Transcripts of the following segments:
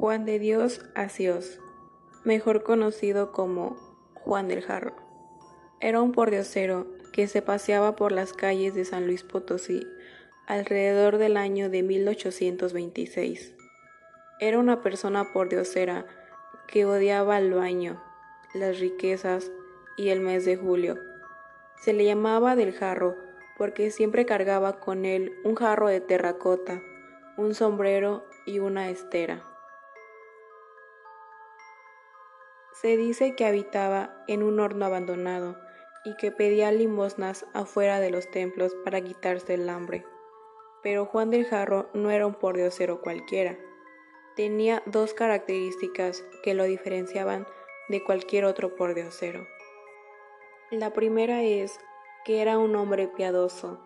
Juan de Dios Asios, mejor conocido como Juan del Jarro. Era un pordiosero que se paseaba por las calles de San Luis Potosí alrededor del año de 1826. Era una persona pordiosera que odiaba el baño, las riquezas y el mes de julio. Se le llamaba del jarro porque siempre cargaba con él un jarro de terracota, un sombrero y una estera. Se dice que habitaba en un horno abandonado y que pedía limosnas afuera de los templos para quitarse el hambre. Pero Juan del Jarro no era un pordiosero cualquiera. Tenía dos características que lo diferenciaban de cualquier otro pordiosero. La primera es que era un hombre piadoso,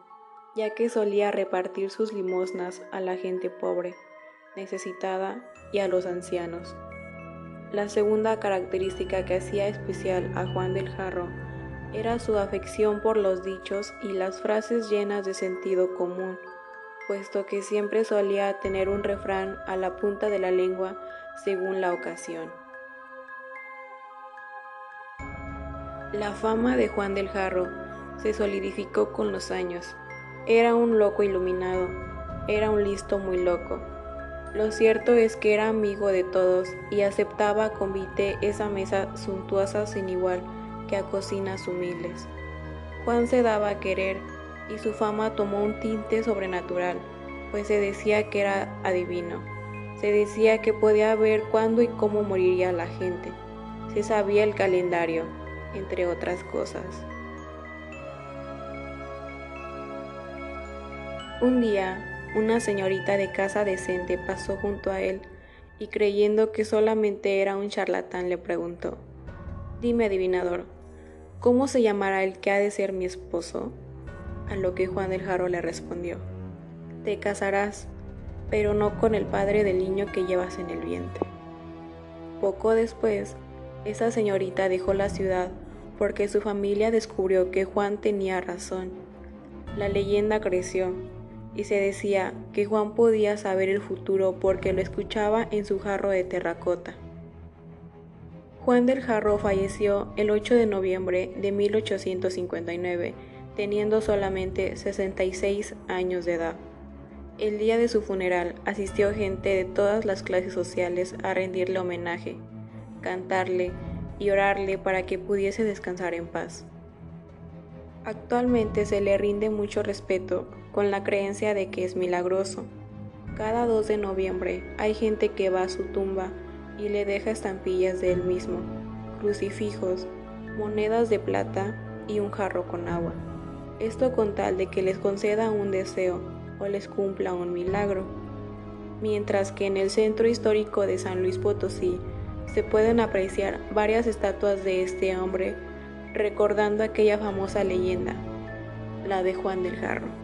ya que solía repartir sus limosnas a la gente pobre, necesitada y a los ancianos. La segunda característica que hacía especial a Juan del Jarro era su afección por los dichos y las frases llenas de sentido común, puesto que siempre solía tener un refrán a la punta de la lengua según la ocasión. La fama de Juan del Jarro se solidificó con los años. Era un loco iluminado, era un listo muy loco lo cierto es que era amigo de todos y aceptaba con vite esa mesa suntuosa sin igual que a cocinas humildes. Juan se daba a querer y su fama tomó un tinte sobrenatural, pues se decía que era adivino. Se decía que podía ver cuándo y cómo moriría la gente. Se sabía el calendario, entre otras cosas. Un día, una señorita de casa decente pasó junto a él y creyendo que solamente era un charlatán le preguntó, Dime, adivinador, ¿cómo se llamará el que ha de ser mi esposo? A lo que Juan del Jarro le respondió, Te casarás, pero no con el padre del niño que llevas en el vientre. Poco después, esa señorita dejó la ciudad porque su familia descubrió que Juan tenía razón. La leyenda creció y se decía que Juan podía saber el futuro porque lo escuchaba en su jarro de terracota. Juan del Jarro falleció el 8 de noviembre de 1859, teniendo solamente 66 años de edad. El día de su funeral asistió gente de todas las clases sociales a rendirle homenaje, cantarle y orarle para que pudiese descansar en paz. Actualmente se le rinde mucho respeto con la creencia de que es milagroso. Cada 2 de noviembre hay gente que va a su tumba y le deja estampillas de él mismo, crucifijos, monedas de plata y un jarro con agua. Esto con tal de que les conceda un deseo o les cumpla un milagro. Mientras que en el centro histórico de San Luis Potosí se pueden apreciar varias estatuas de este hombre recordando aquella famosa leyenda, la de Juan del Jarro.